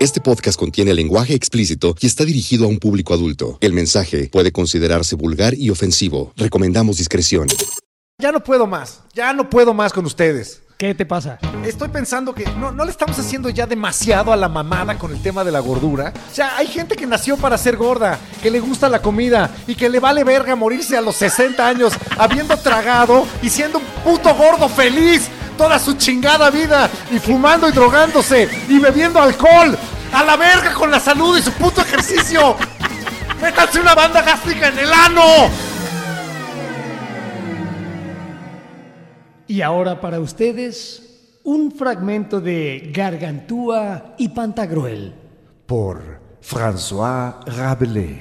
Este podcast contiene lenguaje explícito y está dirigido a un público adulto. El mensaje puede considerarse vulgar y ofensivo. Recomendamos discreción. Ya no puedo más, ya no puedo más con ustedes. ¿Qué te pasa? Estoy pensando que no, no le estamos haciendo ya demasiado a la mamada con el tema de la gordura. O sea, hay gente que nació para ser gorda, que le gusta la comida y que le vale verga morirse a los 60 años habiendo tragado y siendo un puto gordo feliz toda su chingada vida y fumando y drogándose y bebiendo alcohol. A la verga con la salud y su puto ejercicio. Métanse una banda gástrica en el ano. Y ahora para ustedes, un fragmento de Gargantúa y Pantagruel. Por François Rabelais.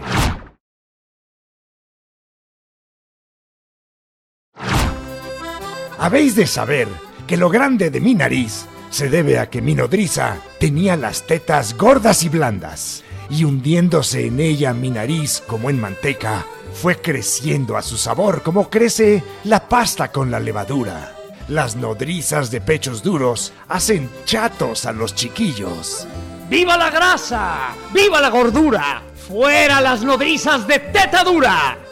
Habéis de saber que lo grande de mi nariz se debe a que mi nodriza tenía las tetas gordas y blandas, y hundiéndose en ella mi nariz como en manteca, fue creciendo a su sabor como crece la pasta con la levadura. Las nodrizas de pechos duros hacen chatos a los chiquillos. ¡Viva la grasa! ¡Viva la gordura! ¡Fuera las nodrizas de teta dura!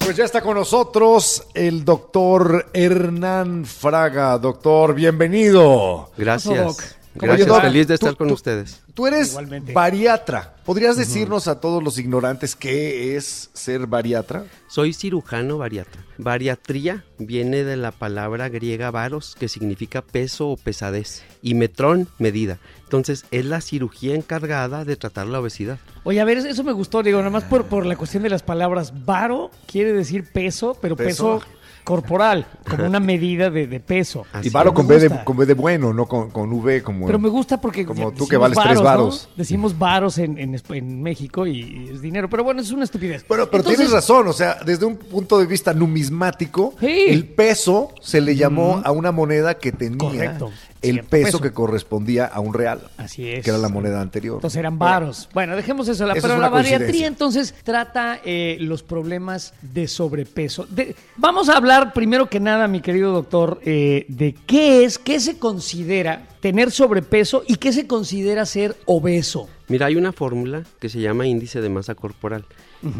Pues ya está con nosotros el doctor Hernán Fraga. Doctor, bienvenido. Gracias. ¿Cómo Gracias, llegó? feliz de estar Tú- con tú- ustedes. Tú eres Igualmente. bariatra. ¿Podrías decirnos a todos los ignorantes qué es ser bariatra? Soy cirujano bariatra. Bariatría viene de la palabra griega varos, que significa peso o pesadez, y metrón, medida. Entonces, es la cirugía encargada de tratar la obesidad. Oye, a ver, eso me gustó, digo, nada más por, por la cuestión de las palabras. Varo quiere decir peso, pero peso, Peso. Corporal, como una medida de, de peso. Así y varo con B, de, con B de bueno, no con, con V como... Pero me gusta porque Como tú que vales tres ¿no? varos. Decimos varos en, en, México y, es dinero. Pero bueno, es una estupidez. Pero, pero Entonces, tienes razón, o sea, desde un punto de vista numismático, Sí. el peso se le llamó a una moneda que tenía Correcto. El peso, peso. que correspondía a un real, Así es. que era la moneda anterior. Entonces eran varos. Bueno, dejemos eso. La, Eso pero es la bariatría entonces trata eh, los problemas de sobrepeso. De- vamos a hablar primero que nada, mi querido doctor, eh, de qué es, qué se considera tener sobrepeso y qué se considera ser obeso. Mira, hay una fórmula que se llama índice de masa corporal.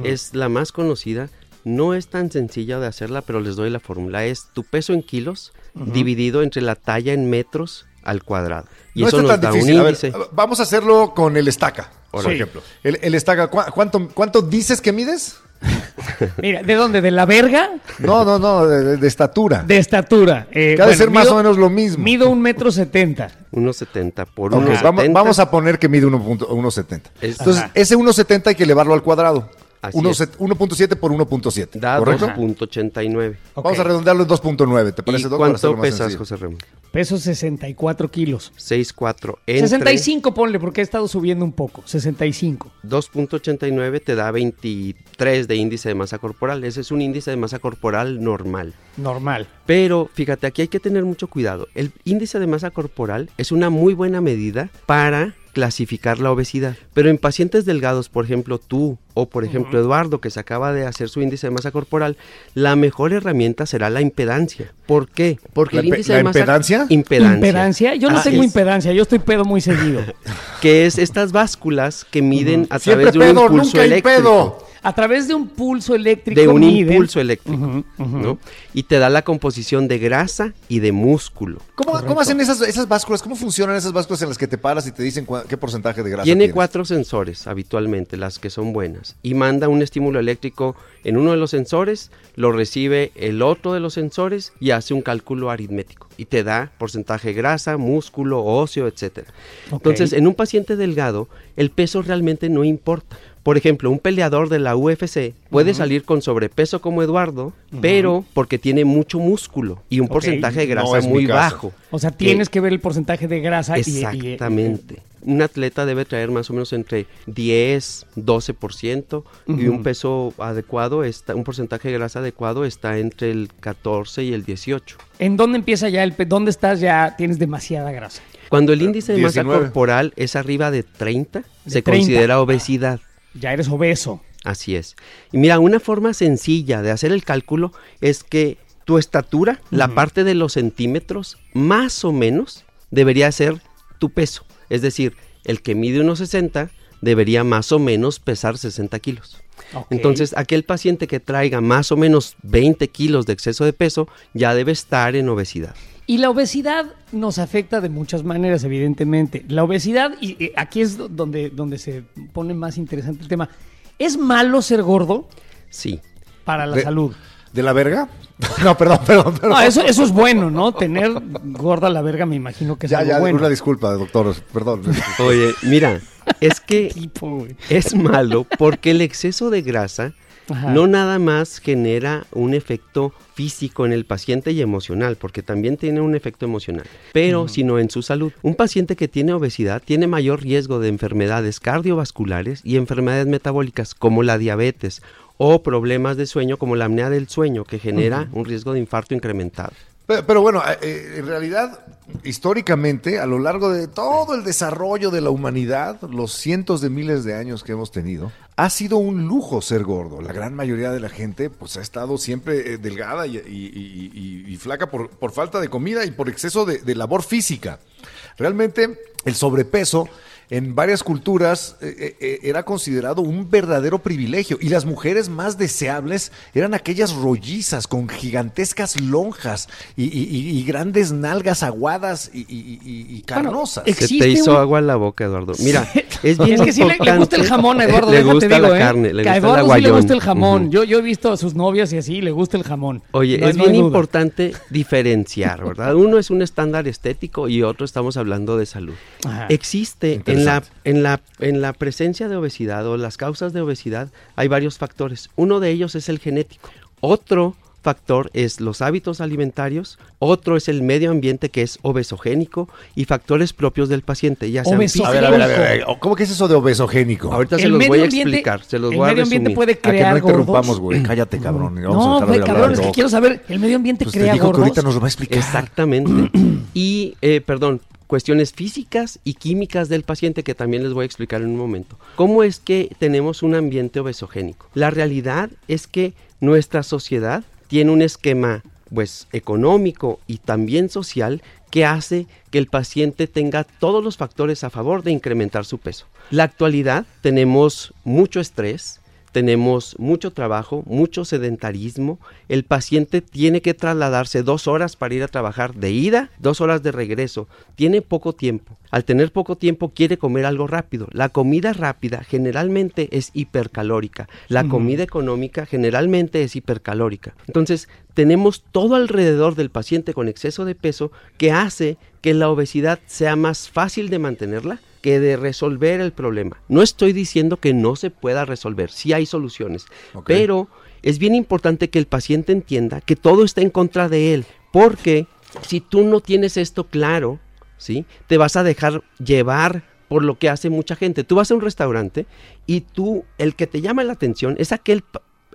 Es la más conocida. No es tan sencilla de hacerla, pero les doy la fórmula. Es tu peso en kilos dividido entre la talla en metros al cuadrado. Y no eso está nos tan da un difícil. A ver, índice. vamos a hacerlo con el estaca, por Sí. ejemplo. El, el estaca, ¿cu- ¿cuánto, ¿cuánto dices que mides? Mira, ¿de dónde? ¿De la verga? No, no, no, de, de- de estatura. De estatura. Eh, Que ha de bueno, ser más mido- o menos lo mismo. Mido un metro setenta. 1,70 por Ok, 1,70. vamos, vamos a poner que mide 1.70. 1.70. Es- Entonces, Ajá. ese 1.70 hay que elevarlo al cuadrado. Así Uno es. set- 1.7 por 1.7. Da ¿Correcto? 2.89. Vamos a redondearlo en 2.9. ¿Te ¿Y parece, hacerlo cuánto pesas, sencillo. José Ramón? Peso 64 kilos. 6,4. Entre 65 ponle, porque he estado subiendo un poco. 65. 2.89 te da 23 de índice de masa corporal. Ese es un índice de masa corporal normal. Normal. Pero fíjate, aquí hay que tener mucho cuidado. El índice de masa corporal es una muy buena medida para clasificar la obesidad. Pero en pacientes delgados, por ejemplo tú o por ejemplo Eduardo, que se acaba de hacer su índice de masa corporal, la mejor herramienta será la impedancia. ¿Por qué? Porque ¿La el impe- índice la de masa impedancia? impedancia. ¿Impedancia? Yo no tengo es. impedancia, yo estoy pedo muy seguido. que es estas básculas que miden a Siempre través de un pedo, impulso nunca hay eléctrico. pedo. A través de un pulso eléctrico. de un miden- impulso eléctrico, ¿no? Y te da la composición de grasa y de músculo. ¿Cómo, cómo hacen esas, esas básculas? ¿Cómo funcionan esas básculas en las que te paras y te dicen qué porcentaje de grasa Tiene tienes? cuatro sensores habitualmente, las que son buenas, y manda un estímulo eléctrico en uno de los sensores, lo recibe el otro de los sensores y hace un cálculo aritmético y te da porcentaje de grasa, músculo, óseo, etcétera. Ok. Entonces, en un paciente delgado, el peso realmente no importa. Por ejemplo, un peleador de la UFC puede salir con sobrepeso como Eduardo, pero porque tiene mucho músculo y un porcentaje de grasa muy bajo. O sea, tienes que ver el porcentaje de grasa y- y- Exactamente. Un atleta debe traer más o menos entre 10, 12% y un peso adecuado, está, un porcentaje de grasa adecuado está entre el 14 y el 18. ¿En dónde empieza ya el ¿Dónde estás ya? Tienes demasiada grasa. Cuando el índice de masa 19. corporal es arriba de 30, De se 30. considera obesidad. Ya eres obeso. Así es. Y mira, una forma sencilla de hacer el cálculo es que tu estatura, la parte de los centímetros, más o menos debería ser tu peso. Es decir, el que mide unos 60 debería más o menos pesar 60 kilos. Entonces, aquel paciente que traiga más o menos 20 kilos de exceso de peso ya debe estar en obesidad. Y la obesidad nos afecta de muchas maneras, evidentemente. La obesidad, y eh, aquí es do- donde, donde se pone más interesante el tema. ¿Es malo ser gordo Sí. para la De- salud? ¿De la verga? No, perdón, perdón, perdón. No, eso, eso es bueno, ¿no? Tener gorda la verga me imagino que es ya, algo ya, bueno. una disculpa, doctor, perdón. Oye, mira, es que Tipo, es malo porque el exceso de grasa Ajá. no nada más genera un efecto físico en el paciente y emocional, porque también tiene un efecto emocional, pero sino en su salud. Un paciente que tiene obesidad tiene mayor riesgo de enfermedades cardiovasculares y enfermedades metabólicas como la diabetes o problemas de sueño como la apnea del sueño que genera un riesgo de infarto incrementado. Pero, bueno, eh, eh, en realidad, históricamente, a lo largo de todo el desarrollo de la humanidad, los cientos de miles de años que hemos tenido, ha sido un lujo ser gordo. La gran mayoría de la gente, pues, ha estado siempre eh, delgada y, flaca por, falta de comida y por exceso de labor física. Realmente, el sobrepeso en varias culturas eh, eh, eh, era considerado un verdadero privilegio y las mujeres más deseables eran aquellas rollizas con gigantescas lonjas y, y- y- y grandes nalgas aguadas y, y- y- y carnosas. ex- Se te hizo un- agua la boca, Eduardo. Mira, es bien Es que sí le, le gusta el importante- jamón a Eduardo, le gusta digo, la ¿eh? carne, le a gusta el Eduardo sí le gusta el jamón. Ujú. yo, yo he visto a sus novias y así, le gusta el jamón. Oye, No es no bien importante diferenciar, ¿verdad? Uno es un estándar estético y otro estamos hablando de salud. Ajá. Existe en la, en, la, en la presencia de obesidad o las causas de obesidad hay varios factores. Uno de ellos es el genético. Otro factor es los hábitos alimentarios, otro es el medio ambiente que es obesogénico y factores propios del paciente, ya sean A ver, a ver, a ver, a ver, ¿cómo que es eso de obesogénico? Ahorita se los voy a ambiente- explicar, se los el voy a medio ambiente puede A que no crear interrumpamos, gordos. güey. Cállate, cabrón. y vamos a No, güey, cabrón, es que quiero saber, ¿el medio ambiente Pues te crea dijo que gordos? ahorita nos lo va a explicar. Exactamente. y, eh, perdón, cuestiones físicas y químicas del paciente que también les voy a explicar en un momento. ¿Cómo es que tenemos un ambiente obesogénico? La realidad es que nuestra sociedad tiene un esquema pues económico y también social que hace que el paciente tenga todos los factores a favor de incrementar su peso. La actualidad tenemos mucho estrés, tenemos mucho trabajo, mucho sedentarismo. El paciente tiene que trasladarse dos horas para ir a trabajar de ida, dos horas de regreso. Tiene poco tiempo. Al tener poco tiempo quiere comer algo rápido. La comida rápida generalmente es hipercalórica. La comida económica generalmente es hipercalórica. Entonces tenemos todo alrededor del paciente con exceso de peso que hace que la obesidad sea más fácil de mantenerla que de resolver el problema. No estoy diciendo que no se pueda resolver, sí hay soluciones, pero es bien importante que el paciente entienda que todo está en contra de él, porque si tú no tienes esto claro, ¿sí? Te vas a dejar llevar por lo que hace mucha gente. Tú vas a un restaurante y tú, el que te llama la atención es aquel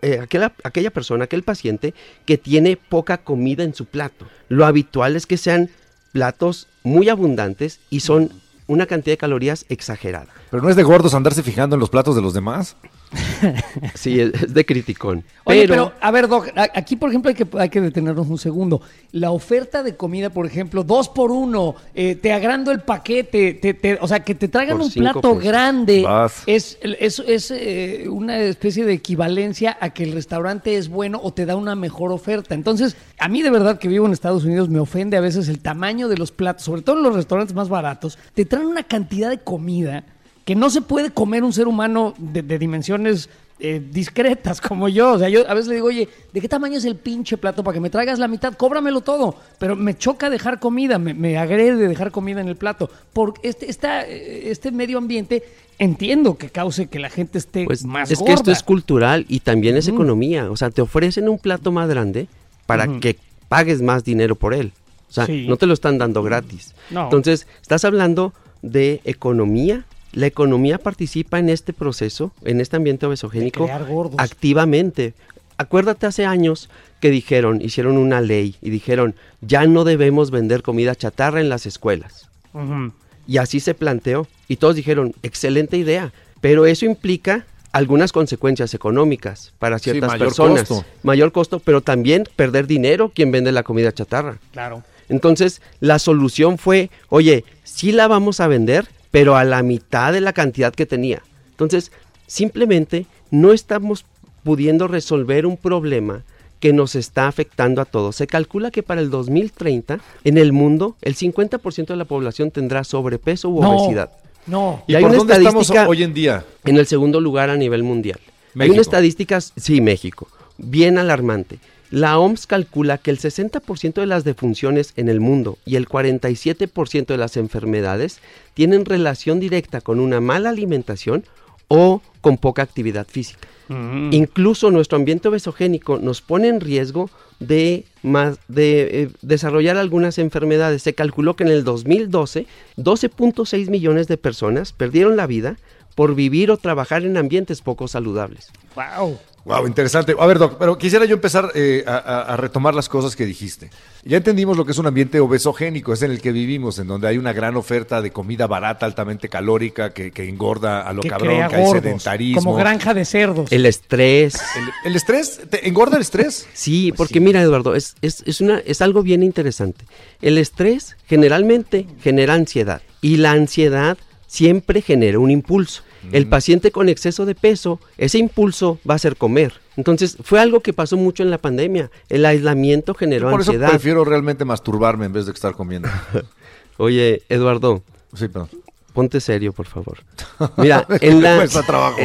eh, aquella, aquella persona, aquel paciente que tiene poca comida en su plato. Lo habitual es que sean platos muy abundantes y son una cantidad de calorías exagerada. Pero no es de gordos andarse fijando en los platos de los demás. Sí, es, de criticón. Oye, pero, a ver, Doc, aquí por ejemplo hay que, hay que detenernos un segundo. La oferta de comida, por ejemplo, dos por uno, eh, te agrando el paquete, te- te- o sea, que te traigan Por un plato pesos. grande, Vas. es, es, es, eh, una especie de equivalencia a que el restaurante es bueno o te da una mejor oferta. Entonces, a mí de verdad que vivo en Estados Unidos me ofende a veces el tamaño de los platos, sobre todo en los restaurantes más baratos, te traen una cantidad de comida que no se puede comer un ser humano de, de dimensiones eh, discretas como yo. O sea, yo a veces le digo, oye, ¿de qué tamaño es el pinche plato para que me traigas la mitad? Cóbramelo todo. Pero me choca dejar comida, me, me agrede dejar comida en el plato. Porque este, esta, eh, este medio ambiente entiendo que cause que la gente esté Pues más es gorda. que esto es cultural y también es economía. O sea, te ofrecen un plato más grande para que pagues más dinero por él. O sea, Sí. no te lo están dando gratis. No. Entonces, estás hablando de economía. La economía participa en este proceso, en este ambiente obesogénico, activamente. Acuérdate hace años que dijeron, hicieron una ley y dijeron, ya no debemos vender comida chatarra en las escuelas. Y así se planteó. Y todos dijeron, excelente idea. Pero eso implica algunas consecuencias económicas para Sí, ciertas mayor personas. costo. Mayor costo, pero también perder dinero quien vende la comida chatarra. Claro. Entonces, la solución fue, oye, sí la vamos a vender, pero a la mitad de la cantidad que tenía. Entonces, simplemente no estamos pudiendo resolver un problema que nos está afectando a todos. Se calcula que para el 2030, en el mundo, el 50% de la población tendrá sobrepeso u No, obesidad. No. ¿Y Y hay por una dónde estamos hoy en día? En el segundo lugar a nivel mundial. Hay una estadística, sí, México, bien alarmante. La OMS calcula que el 60% de las defunciones en el mundo y el 47% de las enfermedades tienen relación directa con una mala alimentación o con poca actividad física. Incluso nuestro ambiente obesogénico nos pone en riesgo de, más, de eh, desarrollar algunas enfermedades. Se calculó que en el 2012 12.6 millones de personas perdieron la vida por vivir o trabajar en ambientes poco saludables. Wow. Wow, interesante. A ver, Doc, pero quisiera yo empezar eh, a, retomar las cosas que dijiste. Ya entendimos lo que es un ambiente obesogénico, es en el que vivimos, en donde hay una gran oferta de comida barata, altamente calórica, que, que engorda a lo que cabrón, crea que hay sedentarismo. como granja de cerdos. El estrés. El, el estrés, ¿te engorda el estrés? Sí, porque mira, Eduardo, es, es, es, una, es algo bien interesante. El estrés generalmente genera ansiedad y la ansiedad siempre genera un impulso. El paciente con exceso de peso, ese impulso va a ser comer. Entonces, fue algo que pasó mucho en la pandemia. El aislamiento generó Por eso ansiedad. prefiero realmente masturbarme en vez de estar comiendo. Oye, Eduardo, Sí, perdón. ponte serio, por favor. Mira, en Me la, trabajo.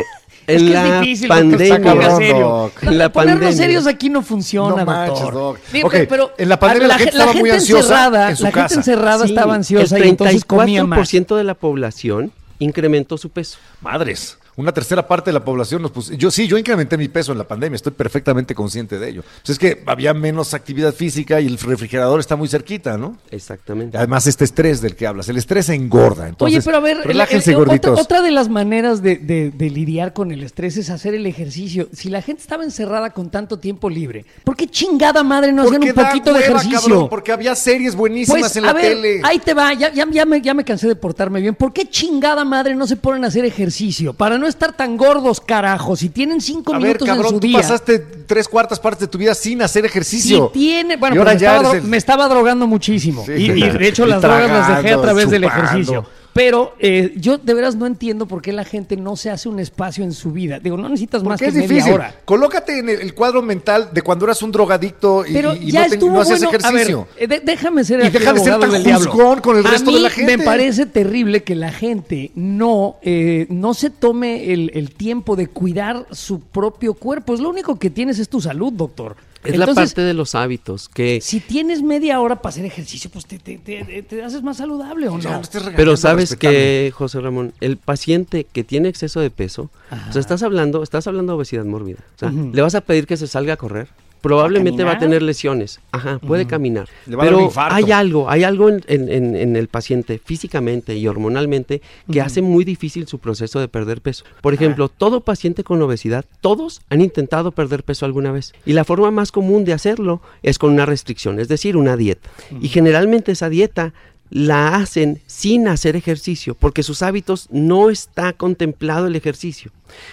Es en que la es difícil doctor, pandemia, se ponga cabrón, serio. Doc. En la Ponernos pandemia. serios aquí no funciona, No manches, doctor. Doc. Digo, Ok, pero en la pandemia la gente estaba muy ansiosa encerrada, en su la casa. gente encerrada Sí, estaba ansiosa el y entonces comía más. 34% de la población incrementó su peso. Madres. Una tercera parte de la población nos puso. Yo sí, yo incrementé mi peso en la pandemia, estoy perfectamente consciente de ello. Pues es que había menos actividad física y el refrigerador está muy cerquita, ¿no? Exactamente. Además, este estrés del que hablas, el estrés engorda. Entonces, Oye, pero a ver, el- relájense, el- gorditos. otra de las maneras de, de- de lidiar con el estrés es hacer el ejercicio. Si la gente estaba encerrada con tanto tiempo libre, ¿por qué chingada madre no hacían un poquito de ejercicio? cabrón, porque había series buenísimas Pues, en a la ver, tele. ahí te va, ya, ya, ya me, ya me cansé de portarme bien. ¿Por qué chingada madre no se ponen a hacer ejercicio? Para no estar tan gordos, carajo. Si tienen cinco A ver, minutos en cabrón, su tú día. pasaste tres cuartas partes de tu vida sin hacer Si ejercicio. tiene, bueno, Y pues ahora me, ya estaba, eres dro- el- me estaba drogando muchísimo. Sí. Y, y de hecho las drogas las dejé a través del ejercicio. Pero eh, yo de veras no entiendo por qué la gente no se hace un espacio en su vida. Digo, no necesitas más que es media difícil. hora. Colócate en el, cuadro mental de cuando eras un drogadicto y, Pero y ya no, te- no ejercicio. A ver, eh, de- déjame ser Y deja de ser tan juzgón con el A resto de la gente. Me parece terrible que la gente no, eh, no se tome el, el tiempo de cuidar su propio cuerpo. Es lo único que tienes es tu salud, doctor. Es la parte de los hábitos que... Si tienes media hora para hacer ejercicio, pues te, te- te- te haces más saludable o no. Pero sabes que, José Ramón, el paciente que tiene exceso de peso, o sea, estás hablando, estás hablando de obesidad mórbida. O sea, le vas a pedir que se salga a correr. Probablemente va a tener lesiones. Ajá, puede caminar. Le va Pero hay algo, hay algo en, en- en- en el paciente físicamente y hormonalmente que hace muy difícil su proceso de perder peso. Por ejemplo, todo paciente con obesidad, todos han intentado perder peso alguna vez. Y la forma más común de hacerlo es con una restricción, es decir, una dieta. Y generalmente esa dieta la hacen sin hacer ejercicio, porque sus hábitos no está contemplado el ejercicio.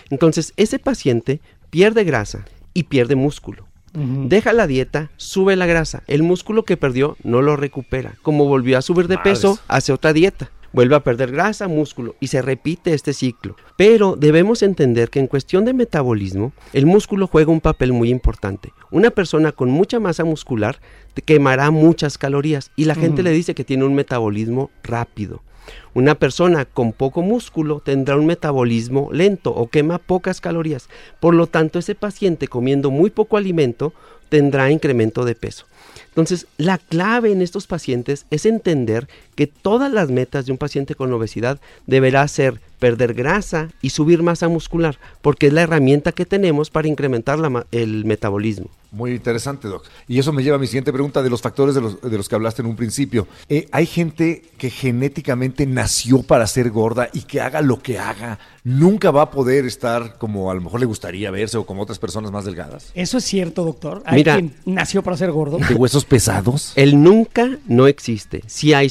Entonces, ese paciente pierde grasa y pierde músculo. Deja la dieta, sube la grasa. El músculo que perdió no lo recupera. Como volvió a subir de peso, hace otra dieta. Vuelve a perder grasa, músculo y se repite este ciclo. Pero debemos entender que en cuestión de metabolismo, el músculo juega un papel muy importante. Una persona con mucha masa muscular quemará muchas calorías y la gente le dice que tiene un metabolismo rápido. Una persona con poco músculo tendrá un metabolismo lento o quema pocas calorías. Por lo tanto, ese paciente comiendo muy poco alimento tendrá incremento de peso. Entonces, la clave en estos pacientes es entender que todas las metas de un paciente con obesidad deberá ser perder grasa y subir masa muscular, porque es la herramienta que tenemos para incrementar el metabolismo. Muy interesante, Doc. Y eso me lleva a mi siguiente pregunta de los factores de los, de los que hablaste en un principio. Eh, ¿Hay gente que genéticamente nació para ser gorda y que haga lo que haga, nunca va a poder estar como a lo mejor le gustaría verse o como otras personas más delgadas? Eso es cierto, doctor. ¿Hay quien nació para ser gordo? ¿De huesos pesados? El nunca no existe. Sí hay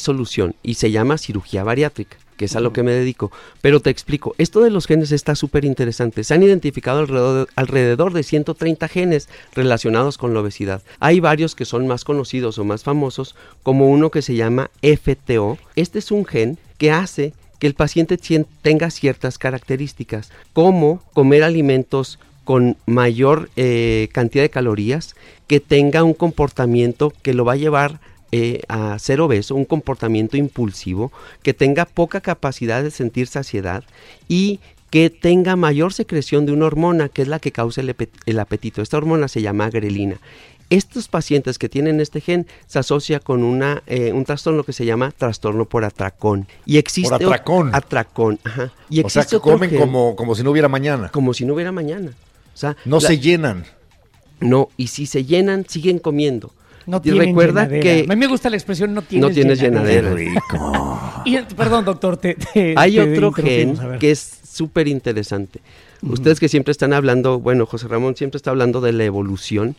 y se llama cirugía bariátrica que es a lo que me dedico. Pero te explico, esto de los genes está súper interesante. Se han identificado alrededor de, alrededor de 130 genes relacionados con la obesidad. Hay varios que son más conocidos o más famosos, como uno que se llama FTO. Este es un gen que hace que el paciente tenga ciertas características, como comer alimentos con mayor eh, cantidad de calorías, que tenga un comportamiento que lo va a llevar eh, a ser obeso, un comportamiento impulsivo, que tenga poca capacidad de sentir saciedad y que tenga mayor secreción de una hormona que es la que causa el, apetito. Esta hormona se llama grelina. Estos pacientes que tienen este gen se asocia con una, eh, un trastorno que se llama trastorno por atracón. Y existe por atracón. Atracón, ajá. Y o sea, que comen como, como si no hubiera mañana. Como si no hubiera mañana. O sea, no se llenan. No, y si se llenan, siguen comiendo. No y recuerda que a mí me gusta la expresión no tienes, no tienes llenadera. Rico. y, perdón, doctor, te, hay otro gen que es súper interesante. Ustedes que siempre están hablando, bueno, José Ramón siempre está hablando de la evolución.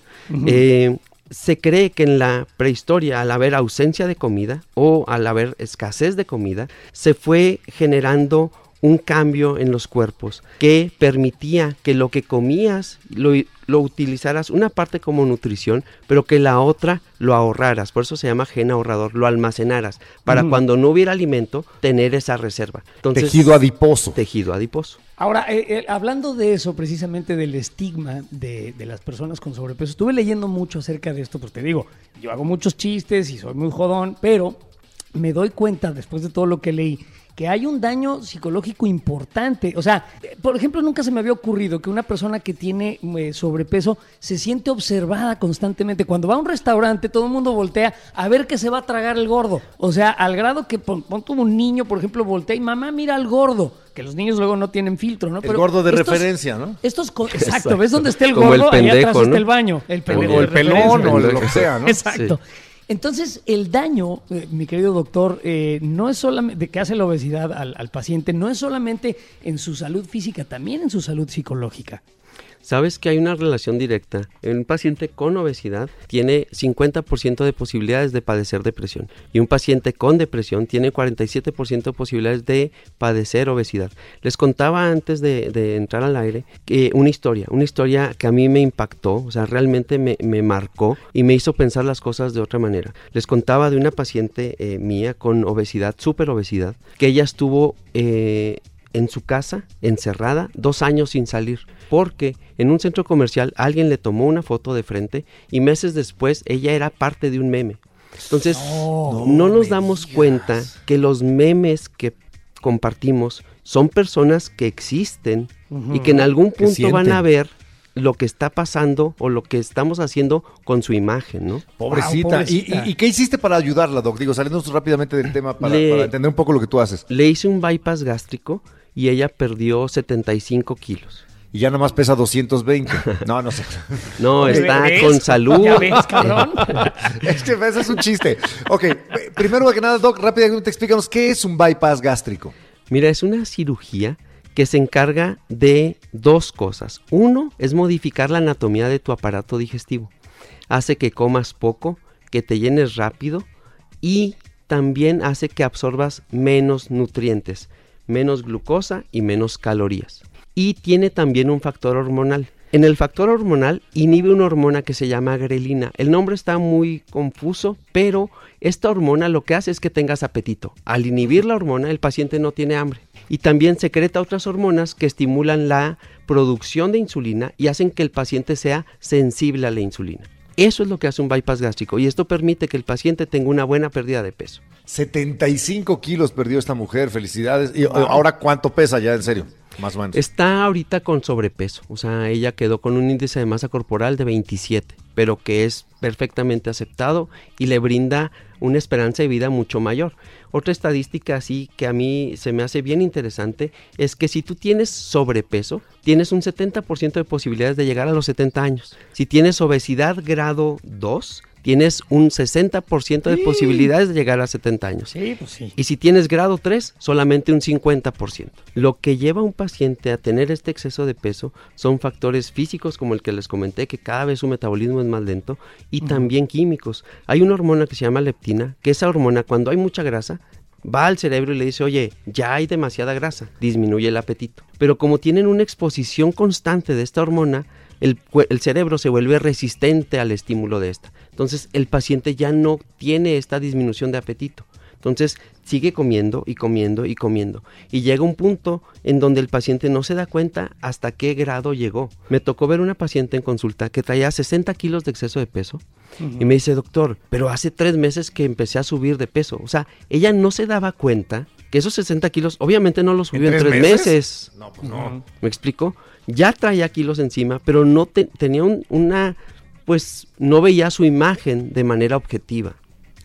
Eh, se cree que en la prehistoria, al haber ausencia de comida o al haber escasez de comida, se fue generando un cambio en los cuerpos que permitía que lo que comías lo, lo utilizaras una parte como nutrición, pero que la otra lo ahorraras. Por eso se llama gen ahorrador, lo almacenaras para cuando no hubiera alimento tener esa reserva. tejido adiposo. Tejido adiposo. Ahora, eh, eh, hablando de eso, precisamente del estigma de, de, las personas con sobrepeso, estuve leyendo mucho acerca de esto, pues te digo, yo hago muchos chistes y soy muy jodón, pero me doy cuenta después de todo lo que leí que hay un daño psicológico importante. O sea, por ejemplo, nunca se me había ocurrido que una persona que tiene eh, sobrepeso se siente observada constantemente. Cuando va a un restaurante, todo el mundo voltea a ver qué se va a tragar el gordo. O sea, al grado que pon, un niño, por ejemplo, voltea y mamá mira al gordo. Que los niños luego no tienen filtro, ¿no? El gordo de referencia, ¿no? Estos, exacto, ¿ves dónde está el gordo? El pendejo, atrás está el baño. El o el pelón o lo que sea, ¿no? Exacto. Entonces, el daño, eh, mi querido doctor, eh, no es solamente que hace la obesidad al paciente, no es solamente en su salud física, también en su salud psicológica. Sabes que hay una relación directa. Un paciente con obesidad tiene 50% de posibilidades de padecer depresión y un paciente con depresión tiene 47% de posibilidades de padecer obesidad. Les contaba antes de, entrar al aire que una historia, una historia que a mí me impactó, o sea, realmente me, marcó y me hizo pensar las cosas de otra manera. Les contaba de una paciente eh, mía con obesidad, súper obesidad, que ella estuvo... Eh, en su casa, encerrada, dos años sin salir, porque en un centro comercial alguien le tomó una foto de frente y meses después ella era parte de un meme. Entonces, no, nos damos cuenta que los memes que compartimos son personas que existen y que en algún punto van a ver lo que está pasando o lo que estamos haciendo con su imagen, ¿no? Pobrecita. ¿Y, qué hiciste para ayudarla, Doc? Digo, saliendo rápidamente del tema para, para, entender un poco lo que tú haces. Le hice un bypass gástrico y ella perdió 75 kilos. Y ya nomás pesa 220. No, no sé. No, está con salud. es que eso es un chiste. Ok, primero que nada, Doc, rápidamente explícanos qué es un bypass gástrico. Mira, es una cirugía que se encarga de dos cosas. Uno es modificar la anatomía de tu aparato digestivo. Hace que comas poco, que te llenes rápido y también hace que absorbas menos nutrientes menos glucosa y menos calorías. Y tiene también un factor hormonal. En el factor hormonal inhibe una hormona que se llama grelina. El nombre está muy confuso, pero esta hormona lo que hace es que tengas apetito. Al inhibir la hormona, el paciente no tiene hambre. Y también secreta otras hormonas que estimulan la producción de insulina y hacen que el paciente sea sensible a la insulina. Eso es lo que hace un bypass gástrico y esto permite que el paciente tenga una buena pérdida de peso. 75 kilos perdió esta mujer, felicidades. ¿Y ahora cuánto pesa ya, en serio? Más o menos. Está ahorita con sobrepeso, o sea, ella quedó con un índice de masa corporal de 27, pero que es perfectamente aceptado y le brinda una esperanza de vida mucho mayor. Otra estadística así que a mí se me hace bien interesante es que si tú tienes sobrepeso, tienes un 70% de posibilidades de llegar a los 70 años. Si tienes obesidad grado 2, tienes un 60% de posibilidades de llegar a 70 años. Sí, pues sí. Y si tienes grado 3, solamente un 50%. Lo que lleva a un paciente a tener este exceso de peso son factores físicos como el que les comenté, que cada vez su metabolismo es más lento, y también químicos. Hay una hormona que se llama leptina, que esa hormona cuando hay mucha grasa, va al cerebro y le dice, oye, ya hay demasiada grasa, disminuye el apetito. Pero como tienen una exposición constante de esta hormona, el, el, cerebro se vuelve resistente al estímulo de esta. Entonces el paciente ya no tiene esta disminución de apetito. Entonces sigue comiendo y comiendo y comiendo. Y llega un punto en donde el paciente no se da cuenta hasta qué grado llegó. Me tocó ver una paciente en consulta que traía 60 kilos de exceso de peso y me dice, doctor, pero hace tres meses que empecé a subir de peso. O sea, ella no se daba cuenta que esos 60 kilos obviamente no los subió en, tres, meses. No, pues no. ¿Me explico? Ya traía kilos encima, pero no tenía una, pues no veía su imagen de manera objetiva.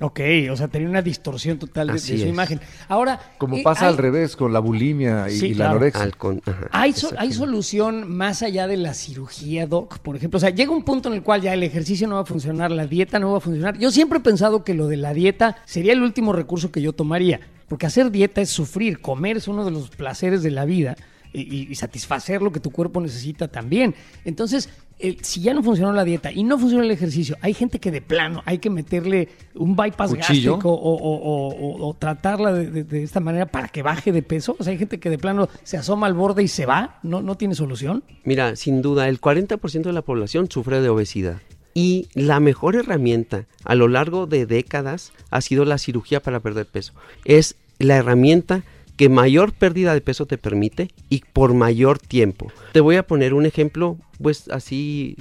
Ok, o sea, tenía una distorsión total de, de su imagen. Ahora. Como eh, pasa hay- al revés con la bulimia y, Sí, y la anorexia. Al con- ajá, ¿Hay, so- ¿Hay exactamente. solución más allá de la cirugía, Doc? Por ejemplo, o sea, llega un punto en el cual ya el ejercicio no va a funcionar, la dieta no va a funcionar. Yo siempre he pensado que lo de la dieta sería el último recurso que yo tomaría, porque hacer dieta es sufrir, comer es uno de los placeres de la vida y, y- satisfacer lo que tu cuerpo necesita también. Entonces, eh, si ya no funcionó la dieta y no funciona el ejercicio, hay gente que de plano hay que meterle un bypass Cuchillo. gástrico o, o- o- o- o tratarla de, de- de esta manera para que baje de peso. O sea, hay gente que de plano se asoma al borde y se va, no, no tiene solución. Mira, sin duda, el 40% de la población sufre de obesidad. Y la mejor herramienta a lo largo de décadas ha sido la cirugía para perder peso. Es la herramienta que mayor pérdida de peso te permite y por mayor tiempo. Te voy a poner un ejemplo, pues así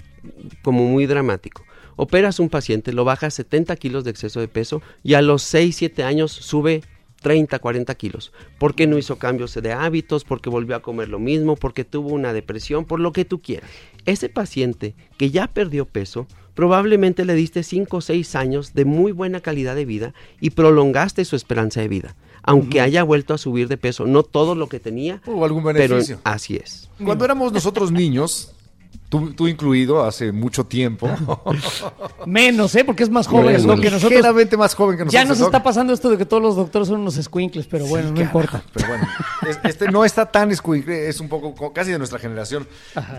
como muy dramático. Operas un paciente, lo bajas 70 kilos de exceso de peso y a los 6, 7 años sube 30, 40 kilos. Porque no hizo cambios de hábitos, porque volvió a comer lo mismo, porque tuvo una depresión, por lo que tú quieras. Ese paciente que ya perdió peso, probablemente le diste 5 o 6 años de muy buena calidad de vida y prolongaste su esperanza de vida. Aunque haya vuelto a subir de peso, no todo lo que tenía, Hubo algún pero beneficio. así es. Cuando éramos nosotros niños, tú, tú incluido, hace mucho tiempo, Menos, ¿eh? Porque es más joven lo que nosotros. ligeramente más joven que nosotros. Ya nos está pasando esto de que todos los doctores son unos squinkles, pero bueno, no Carajo, importa. Pero bueno, es- este no está tan escuincle, es un poco co- casi de nuestra generación.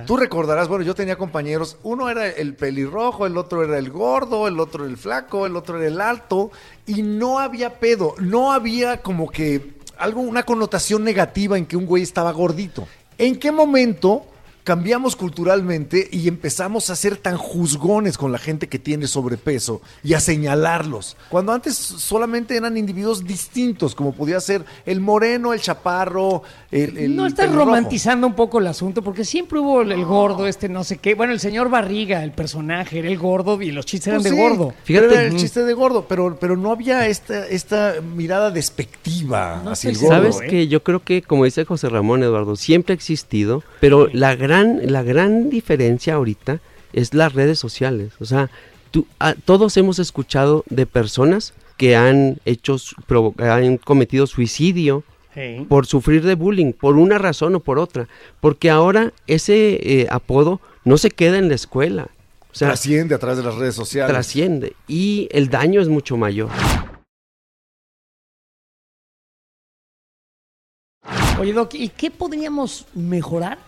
Tú recordarás, bueno, yo tenía compañeros, uno era el pelirrojo, el otro era el gordo, el otro el flaco, el otro era el alto, y no había pedo, no había como que algo, una connotación negativa en que un güey estaba gordito. ¿En qué momento cambiamos culturalmente y empezamos a ser tan juzgones con la gente que tiene sobrepeso y a señalarlos. Cuando antes solamente eran individuos distintos, como podía ser el moreno, el chaparro, el... el no estás romantizando un poco el asunto, porque siempre hubo el, el gordo, este no sé qué. Bueno, el señor Barriga, el personaje, era el gordo y los chistes eran Pues de sí, gordo. pero Fíjate, era el chiste de gordo, pero, pero no había esta, esta mirada despectiva No hacia el gordo. Sabes ¿eh? que yo creo que, como dice José Ramón Eduardo, siempre ha existido, pero la gran, la gran diferencia ahorita es las redes sociales. O sea, tú- a- todos hemos escuchado de personas que han hecho, han cometido suicidio por sufrir de bullying, por una razón o por otra, porque ahora ese eh, apodo no se queda en la escuela. O sea, Trasciende a través de las redes sociales. trasciende y el daño es mucho mayor. Oye, Doc, ¿y qué podríamos mejorar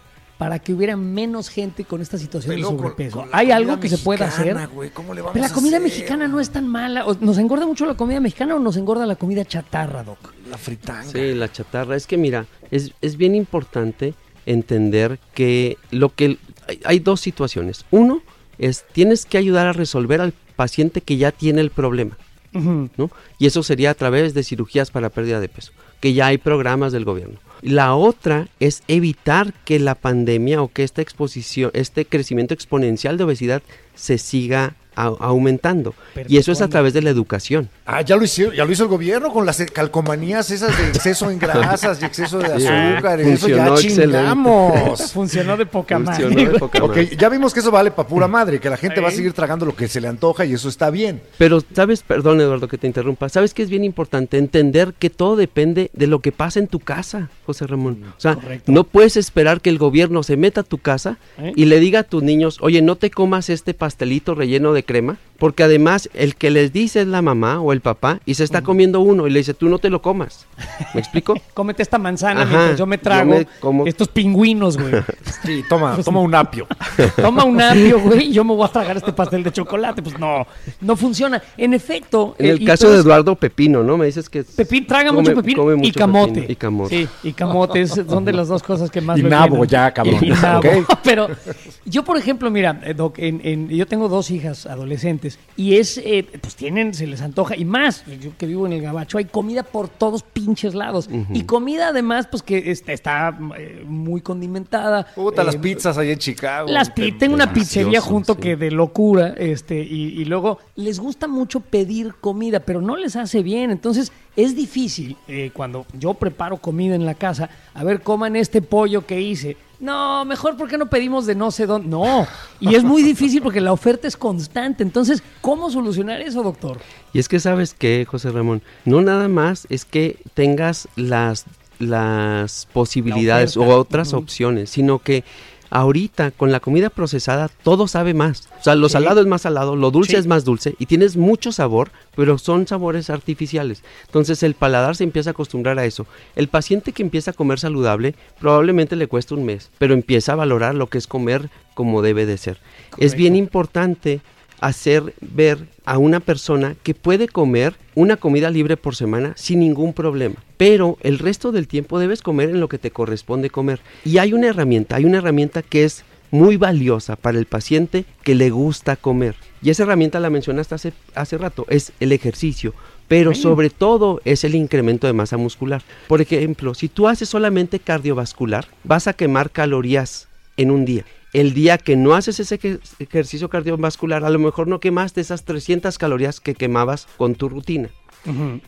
para que hubiera menos gente con esta situación Pero de sobrepeso? con ¿Hay algo que se pueda mexicana, hacer? güey, ¿cómo le vamos Pero la a comida hacer? mexicana no es tan mala. ¿O ¿Nos engorda mucho la comida mexicana o nos engorda la comida chatarra, Doc? La fritanga. Sí, la chatarra. Es que mira, es, es bien importante entender que lo que hay, hay dos situaciones. Uno es tienes que ayudar a resolver al paciente que ya tiene el problema. ¿no? Y eso sería a través de cirugías para pérdida de peso, que ya hay programas del gobierno. La otra es evitar que la pandemia o que esta exposición, este crecimiento exponencial de obesidad se siga a- aumentando. Y eso es a través de la educación. Ah, ya lo hicieron, ya lo hizo el gobierno con las calcomanías esas de exceso en grasas y exceso de azúcar. eso ya excelente. chingamos. Funcionó de poca madre. Funcionó de poca madre. ya vimos que eso vale para pura madre, que la gente va a seguir tragando lo que se le antoja y eso está bien. Pero, ¿sabes? Perdón, Eduardo, que te interrumpa. ¿Sabes que es bien importante entender que todo depende de lo que pasa en tu casa, José Ramón? O sea, Correcto. no puedes esperar que el gobierno se meta a tu casa ¿Eh? y le diga a tus niños, oye, no te comas este pastelito relleno de crema, porque además el que les dice es la mamá o el papá y se está comiendo uno y le dice, tú no te lo comas. ¿Me explico? Cómete esta manzana Ajá, mientras yo me yo trago me como- estos pingüinos, güey. Sí, toma, toma un apio. Toma un apio, güey, y yo me voy a tragar este pastel de chocolate. Pues no, no funciona. En efecto. En el caso de Eduardo Pepino, ¿no? Me dices que... Pepín traga come- mucho pepino come y camote. pepino y camote. Sí, y camote es- son de las dos cosas que más Y me nabo ya, cabrón. Y, nabo. Ok. Pero yo, por ejemplo, mira, eh, Doc, en- en- yo tengo dos hijas adolescentes y es, eh, pues tienen, se les antoja y más. Yo que vivo en el Gabacho, hay comida por todos pinches lados. Y comida además, pues que está, está, eh, muy condimentada. Puta, Eh, las pizzas ahí en Chicago. las pi- Te- tengo una pizzería junto sí. que de locura, este, y, y luego les gusta mucho pedir comida, pero no les hace bien. Entonces es difícil eh, cuando yo preparo comida en la casa, a ver, coman este pollo que hice. No, mejor porque no pedimos de no sé dónde. No, y es muy difícil porque la oferta es constante. Entonces, ¿cómo solucionar eso, doctor? Y es que sabes que, José Ramón, no nada más es que tengas las, las posibilidades o otras opciones, sino que ahorita con la comida procesada todo sabe más. O sea, lo Sí. salado es más salado, lo dulce Sí. es más dulce y tienes mucho sabor, pero son sabores artificiales. Entonces el paladar se empieza a acostumbrar a eso. El paciente que empieza a comer saludable probablemente le cuesta un mes, pero empieza a valorar lo que es comer como debe de ser. Es bien importante hacer ver a una persona que puede comer una comida libre por semana sin ningún problema. Pero el resto del tiempo debes comer en lo que te corresponde comer. Y hay una herramienta, hay una herramienta que es muy valiosa para el paciente que le gusta comer. Y esa herramienta la mencionaste hace, hace rato, es el ejercicio. Pero sobre todo es el incremento de masa muscular. Por ejemplo, si tú haces solamente cardiovascular, vas a quemar calorías en un día. El día que no haces ese ejer- ejercicio cardiovascular, a lo mejor no quemaste esas 300 calorías que quemabas con tu rutina.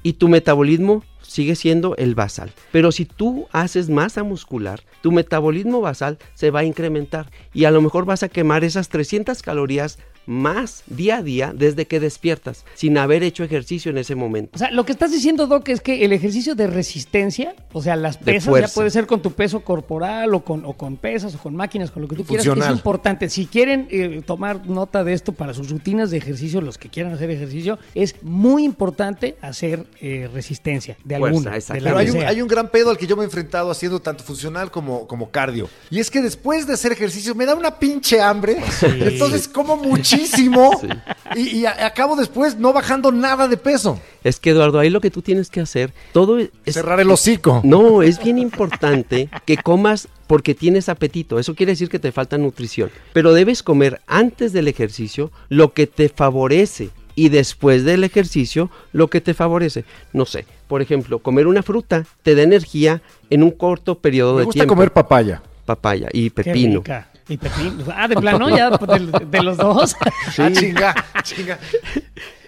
Y tu metabolismo sigue siendo el basal. Pero si tú haces masa muscular, tu metabolismo basal se va a incrementar y a lo mejor vas a quemar esas 300 calorías más día a día desde que despiertas, sin haber hecho ejercicio en ese momento. O sea, lo que estás diciendo, Doc, es que el ejercicio de resistencia, o sea, las pesas, ya puede ser con tu peso corporal o con, o con pesas o con máquinas, con lo que tú quieras, es importante. Si quieren eh, tomar nota de esto para sus rutinas de ejercicio, los que quieran hacer ejercicio, es muy importante hacer eh, resistencia de Fuerza, alguna. de la Pero hay un, hay un gran pedo al que yo me he enfrentado haciendo tanto funcional como, como cardio. Y es que después de hacer ejercicio me da una pinche hambre. Entonces como muchísimo. Y, y a- acabo después no bajando nada de peso. Es que Eduardo, ahí lo que tú tienes que hacer, todo es... Cerrar el hocico. No, es bien importante que comas porque tienes apetito. Eso quiere decir que te falta nutrición. Pero debes comer antes del ejercicio lo que te favorece y después del ejercicio lo que te favorece. No sé, por ejemplo, comer una fruta te da energía en un corto periodo Me de gusta tiempo. comer papaya. papaya y Qué pepino. rica. Y pepino. Ah, de plano, ya de, de los dos. Ah, chinga, chinga.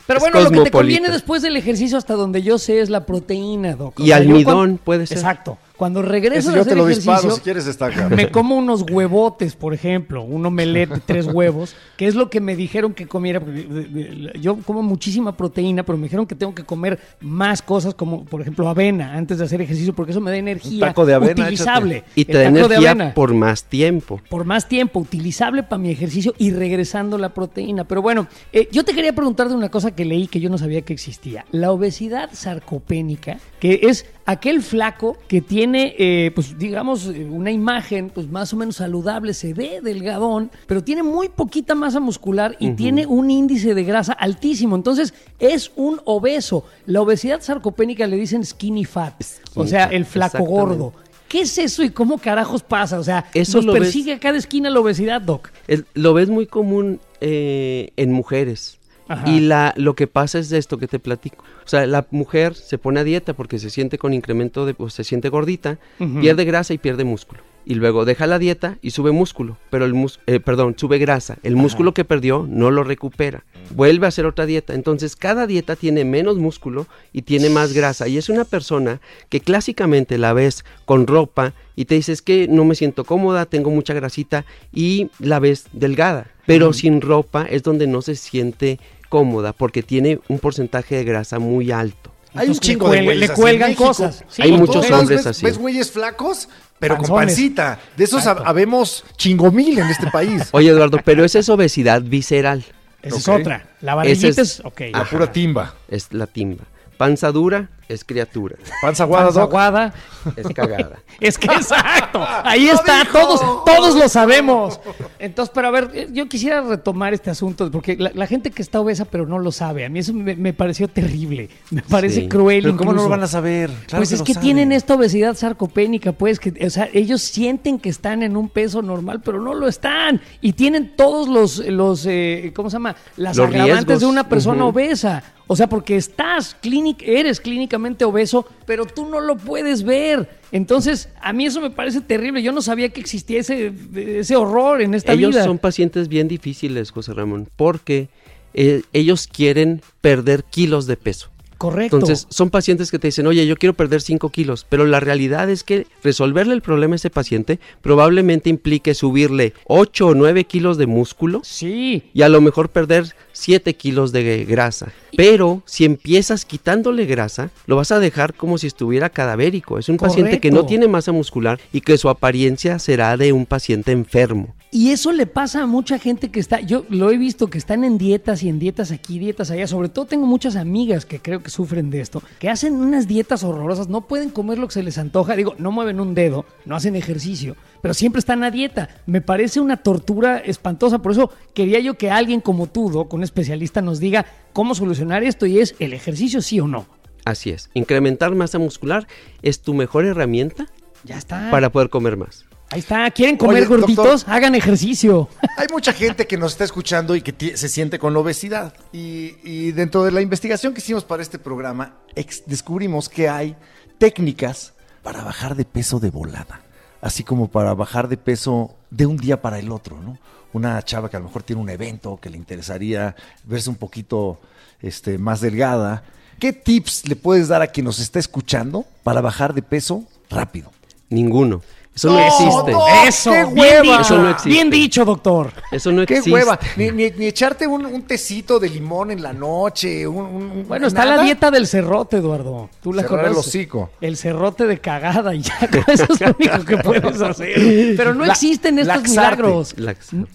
Pero bueno, lo que te conviene después del ejercicio, hasta donde yo sé, es la proteína, Doc. O Y sea, almidón cuando- puede ser. Exacto. Cuando regreso Ese de yo hacer te lo ejercicio, disparo si quieres destacar. me como unos huevotes, por ejemplo, un omelette de tres huevos, que es lo que me dijeron que comiera. Yo como muchísima proteína, pero me dijeron que tengo que comer más cosas, como por ejemplo avena, antes de hacer ejercicio, porque eso me da energía taco de avena, utilizable. Y te da de energía avena por más tiempo. por más tiempo, utilizable para mi ejercicio y regresando la proteína. Pero bueno, eh, yo te quería preguntar de una cosa que leí que yo no sabía que existía. La obesidad sarcopénica, que es aquel flaco que tiene, eh, pues digamos, eh, una imagen pues más o menos saludable, se ve delgadón, pero tiene muy poquita masa muscular y tiene un índice de grasa altísimo. Entonces es un obeso. La obesidad sarcopénica le dicen skinny fat, o sea, el flaco gordo. ¿Qué es eso y cómo carajos pasa? O sea, Eso nos ves- persigue a cada esquina la obesidad, Doc. El- lo ves muy común eh, en mujeres. Ajá. Y la, lo que pasa es esto que te platico. O sea, la mujer se pone a dieta porque se siente con incremento de, pues se siente gordita, pierde grasa y pierde músculo. y luego deja la dieta y sube músculo, pero el mus eh, perdón, sube grasa. El músculo que perdió no lo recupera. Vuelve a hacer otra dieta. Entonces, cada dieta tiene menos músculo y tiene más grasa. Y es una persona que clásicamente la ves con ropa y te dices que no me siento cómoda, tengo mucha grasita y la ves delgada. Pero sin ropa es donde no se siente cómoda porque tiene un porcentaje de grasa muy alto. Hay un chingo de cuel- güeyes le así en cuelgan México. cosas. Sí, Hay muchos hombres ves, así. ves güeyes flacos, pero con pancita. De esos hab- habemos chingomil en este país. Oye, Eduardo, pero esa es obesidad visceral. Esa es otra. La barriguita es-. La pura timba. Es la timba. Panza dura es criatura. Panza aguada, Panza aguada. Es cagada. Es que exacto, ahí está, dijo. todos, todos lo sabemos. Entonces, pero a ver, eh, yo quisiera retomar este asunto, porque la, la gente que está obesa pero no lo sabe, a mí eso me, me pareció terrible, me parece Sí. cruel. Pero ¿cómo no lo van a saber? Claro pues es que saben. tienen esta obesidad sarcopénica, pues, que, o sea, ellos sienten que están en un peso normal, pero no lo están. Y tienen todos los, los eh, ¿cómo se llama? Las Los agravantes riesgos. de una persona obesa. O sea, porque estás, clínic, eres obeso, pero tú no lo puedes ver. Entonces, a mí eso me parece terrible. Yo no sabía que existía ese, ese horror en esta ellos vida. son pacientes bien difíciles, José Ramón, porque eh, ellos quieren perder kilos de peso. Correcto. Entonces, son pacientes que te dicen, oye, yo quiero perder 5 kilos, pero la realidad es que resolverle el problema a ese paciente probablemente implique subirle 8 o 9 kilos de músculo sí. y a lo mejor perder 7 kilos de grasa. Pero si empiezas quitándole grasa, lo vas a dejar como si estuviera cadavérico. Es un paciente que no tiene masa muscular y que su apariencia será de un paciente enfermo. Y eso le pasa a mucha gente que está, yo lo he visto que están en dietas y en dietas aquí, dietas allá. Sobre todo tengo muchas amigas que creo que sufren de esto, que hacen unas dietas horrorosas, no pueden comer lo que se les antoja. Digo, no mueven un dedo, no hacen ejercicio, pero siempre están a dieta. Me parece una tortura espantosa. Por eso quería yo que alguien como tú, Doc, un especialista, nos diga cómo solucionar esto y es el ejercicio sí o no. Así es. Incrementar masa muscular es tu mejor herramienta Ya está. para poder comer más. Ahí está. ¿Quieren comer Oye, doctor. gorditos? Hagan ejercicio. Hay mucha gente que nos está escuchando y que se siente con obesidad. Y, y dentro de la investigación que hicimos para este programa, descubrimos que hay técnicas para bajar de peso de volada. Así como para bajar de peso de un día para el otro, ¿no? Una chava que a lo mejor tiene un evento que le interesaría verse un poquito este, más delgada. ¿Qué tips le puedes dar a quien nos está escuchando para bajar de peso rápido? Ninguno. Eso no, No, existe. no. Eso, ¡Qué bien hueva! dicho. Eso no existe. Bien dicho, doctor. Eso no ¡Qué existe. hueva! Ni, ni- ni echarte un, un tecito de limón en la noche. un- un- Bueno, está la dieta del cerrote, Eduardo. Tú la Cerrar el conoces. hocico. El cerrote de cagada y ya, eso es lo único que puedes hacer. Pero no La- existen estos laxarte. milagros.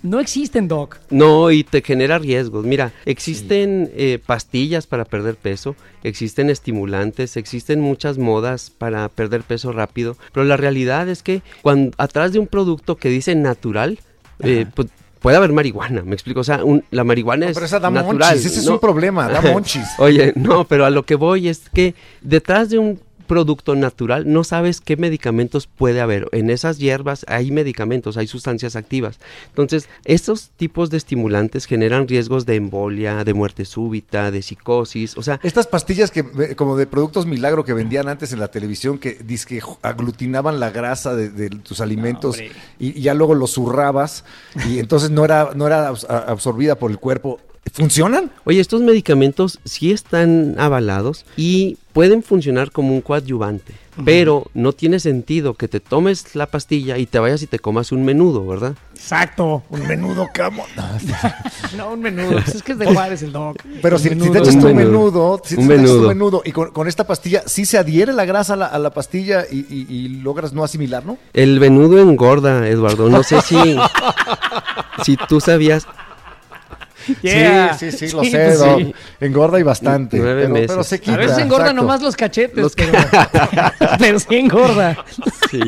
No existen, Doc. No, y te genera riesgos. Mira, existen eh, pastillas para perder peso, existen estimulantes, existen muchas modas para perder peso rápido, pero la realidad es que cuando atrás de un producto que dice natural, eh, pues, puede haber marihuana, me explico, o sea, un- la marihuana No, es pero esa da natural. monchis. Ese es un problema, da monchis. Oye, no, pero a lo que voy es que detrás de un producto natural no sabes qué medicamentos puede haber. En esas hierbas hay medicamentos, hay sustancias activas. Entonces, estos tipos de estimulantes generan riesgos de embolia, de muerte súbita, de psicosis, o sea, Estas pastillas que eh, como de productos milagro que vendían antes en la televisión que que aglutinaban la grasa de, de tus alimentos y, y ya luego los zurrabas y entonces no era no era absorbida por el cuerpo. ¿Funcionan? Oye, estos medicamentos sí están avalados y pueden funcionar como un coadyuvante, pero no tiene sentido que te tomes la pastilla y te vayas y te comas un menudo, ¿verdad? Exacto. Un menudo camo. No, un menudo. Pues es que es de Juárez el Doc. Pero si, si menudo. te echas Un tu menudo. menudo, si Un te echas tu menudo. menudo y con, con esta pastilla, ¿sí se adhiere la grasa a la, a la pastilla y, y- y logras no asimilarlo? El menudo engorda, Eduardo. No sé si, si tú sabías. Yeah. Sí, sí, sí, lo Sí, sé, Doc. sí. Engorda y bastante. Nueve pero, meses. pero se quita. A veces engorda exacto. nomás los cachetes, Los- pero, pero sí engorda. Sí.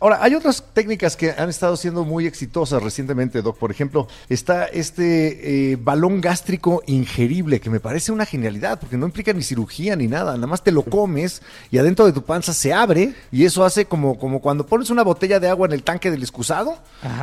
Ahora, hay otras técnicas que han estado siendo muy exitosas recientemente, Doc. Por ejemplo, está este eh, balón gástrico ingerible, que me parece una genialidad, porque no implica ni cirugía ni nada. Nada más te lo comes y adentro de tu panza se abre y eso hace como, como cuando pones una botella de agua en el tanque del excusado,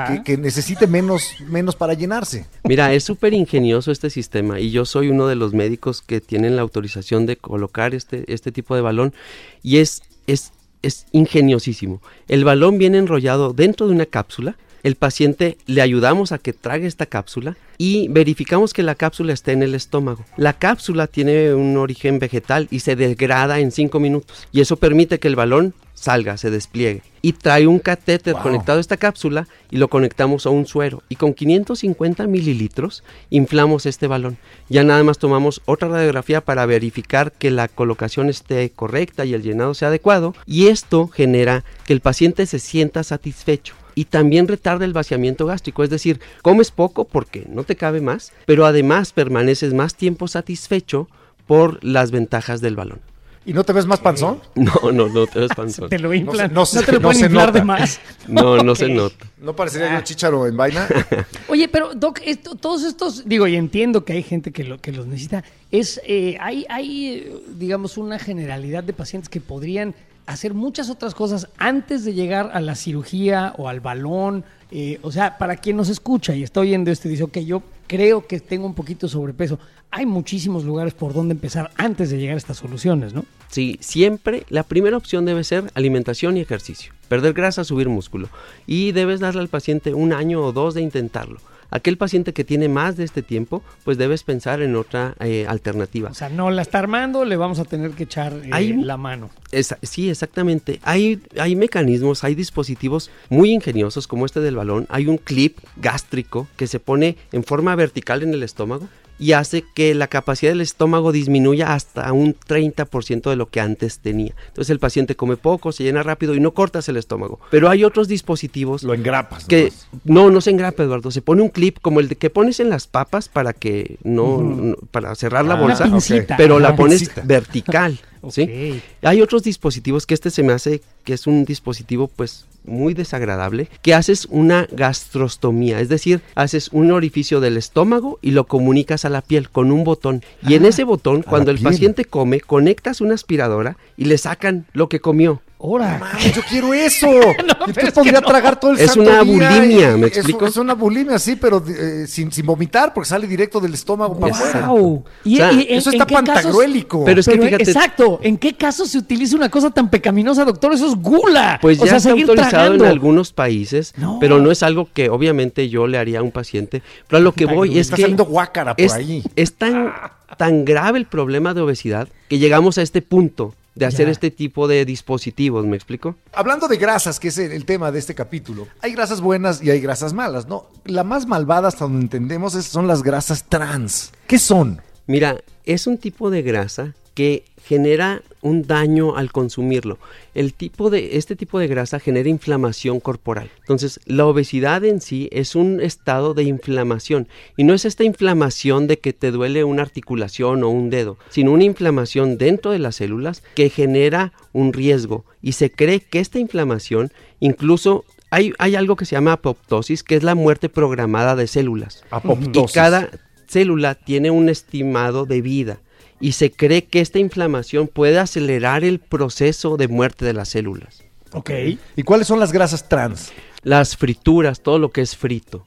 que, que necesite menos, menos para llenarse. Mira, es súper ingenioso este sistema y yo soy uno de los médicos que tienen la autorización de colocar este, este tipo de balón y es, es es ingeniosísimo. El balón viene enrollado dentro de una cápsula. El paciente le ayudamos a que trague esta cápsula y verificamos que la cápsula esté en el estómago. La cápsula tiene un origen vegetal y se degrada en 5 minutos. Y eso permite que el balón salga, se despliegue. Y trae un catéter conectado a esta cápsula y lo conectamos a un suero. Y con 550 mililitros inflamos este balón. Ya nada más tomamos otra radiografía para verificar que la colocación esté correcta y el llenado sea adecuado. Y esto genera que el paciente se sienta satisfecho y también retarda el vaciamiento gástrico, es decir, comes poco porque no te cabe más, pero además permaneces más tiempo satisfecho por las ventajas del balón. ¿Y no te ves más panzón? No, no, no te ves panzón. Te lo inflan. No No, se- no te lo se- no pueden se inflar nota. de más. No, no se Ok. nota. ¿No parecería yo chicharo en vaina? Oye, pero Doc, esto- todos estos, digo, y entiendo que hay gente que, lo, que los necesita, es, eh, hay, hay, eh, digamos, una generalidad de pacientes que podrían hacer muchas otras cosas antes de llegar a la cirugía o al balón. eh, o sea, para quien nos escucha y está oyendo esto y dice, ok, yo creo que tengo un poquito sobrepeso, hay muchísimos lugares por donde empezar antes de llegar a estas soluciones, ¿no? Sí, siempre la primera opción debe ser alimentación y ejercicio. Perder grasa, subir músculo. Y debes darle al paciente un año o dos de intentarlo. Aquel paciente que tiene más de este tiempo, pues debes pensar en otra eh, alternativa. O sea, no la está armando, le vamos a tener que echar eh, Hay- la mano. Esa- sí, exactamente. Hay, hay mecanismos, hay dispositivos muy ingeniosos como este del balón. Hay un clip gástrico que se pone en forma vertical en el estómago y hace que la capacidad del estómago disminuya hasta un 30% de lo que antes tenía. Entonces el paciente come poco, se llena rápido y no cortas el estómago. Pero hay otros dispositivos Lo engrapas. que no no se engrapa Eduardo se pone un clip como el de que pones en las papas para que no, no- para cerrar la Ah, bolsa Una pincita. pero la pones Pincita. vertical ¿sí? Hay otros dispositivos que este se me hace que es un dispositivo pues muy desagradable que haces una gastrostomía es decir haces un orificio del estómago y lo comunicas a la piel con un botón y en ese botón cuando el piel. paciente come conectas una aspiradora y le sacan lo que comió Ahora. Mames, yo quiero eso. pero Usted es podría que no. tragar todo el Es santo una día bulimia, y- ¿me es- explico? Es, una bulimia, sí, pero eh, sin, sin vomitar, porque sale directo del estómago para afuera. Wow. Y, O sea, y en- Eso está casos- pantagruélico. Pero es que Pero, fíjate- Exacto. ¿En qué caso se utiliza una cosa tan pecaminosa, doctor? Eso es gula. Pues o ya sea, está autorizado tragando. en algunos países, No. pero no es algo que obviamente yo le haría a un paciente. Pero a lo que voy es Está que saliendo guácara por es, ahí. es tan, tan grave el problema de obesidad que llegamos a este punto de hacer Ya. este tipo de dispositivos, ¿me explico? Hablando de grasas, que es el, el tema de este capítulo, hay grasas buenas y hay grasas malas, ¿no? La más malvada, hasta donde entendemos, es- son las grasas trans. ¿Qué son? Mira, es un tipo de grasa que genera un daño al consumirlo. El tipo de este tipo de grasa genera inflamación corporal. Entonces, la obesidad en sí es un estado de inflamación y no es esta inflamación de que te duele una articulación o un dedo, sino una inflamación dentro de las células que genera un riesgo y se cree que esta inflamación incluso hay, hay algo que se llama apoptosis, que es la muerte programada de células. Apoptosis. Y cada célula tiene un estimado de vida y se cree que esta inflamación puede acelerar el proceso de muerte de las células. Ok. ¿Y cuáles son las grasas trans? Las frituras, todo lo que es frito.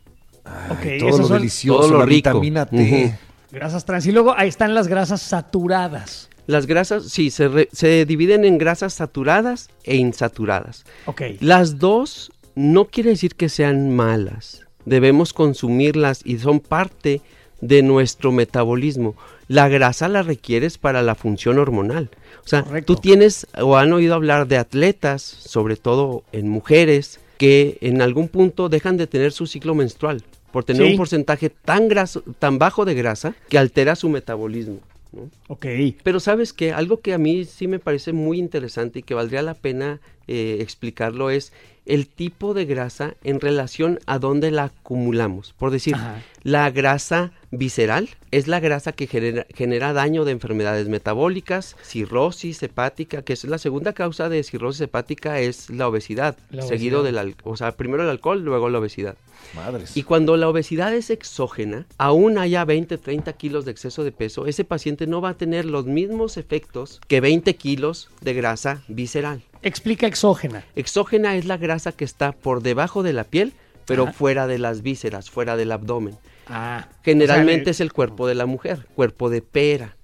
Ok, Ay, todo esas lo son delicioso, todo lo la rico. vitamina T. Grasas trans. Y luego ahí están las grasas saturadas. Las grasas, sí, se, re- se dividen en grasas saturadas e insaturadas. Ok. Las dos no quiere decir que sean malas. Debemos consumirlas y son parte de nuestro metabolismo. La grasa la requieres para la función hormonal. O sea, Correcto. tú tienes o han oído hablar de atletas, sobre todo en mujeres, que en algún punto dejan de tener su ciclo menstrual por tener Sí. un porcentaje tan graso, tan bajo de grasa que altera su metabolismo. ¿no? Ok. Pero sabes que algo que a mí sí me parece muy interesante y que valdría la pena eh, explicarlo es el tipo de grasa en relación a dónde la acumulamos. Por decir, Ajá. la grasa visceral es la grasa que genera, genera daño de enfermedades metabólicas, cirrosis hepática, que es la segunda causa de cirrosis hepática es la obesidad, La seguido del al- o sea, primero el alcohol, luego la obesidad. Madres. Y cuando la obesidad es exógena, aún haya 20, 30 kilos de exceso de peso, ese paciente no va a tener los mismos efectos que 20 kilos de grasa visceral. Explica exógena. Exógena es la grasa que está por debajo de la piel, pero Ajá. fuera de las vísceras, fuera del abdomen. Ah. Generalmente o sea, es el cuerpo de la mujer, cuerpo de pera.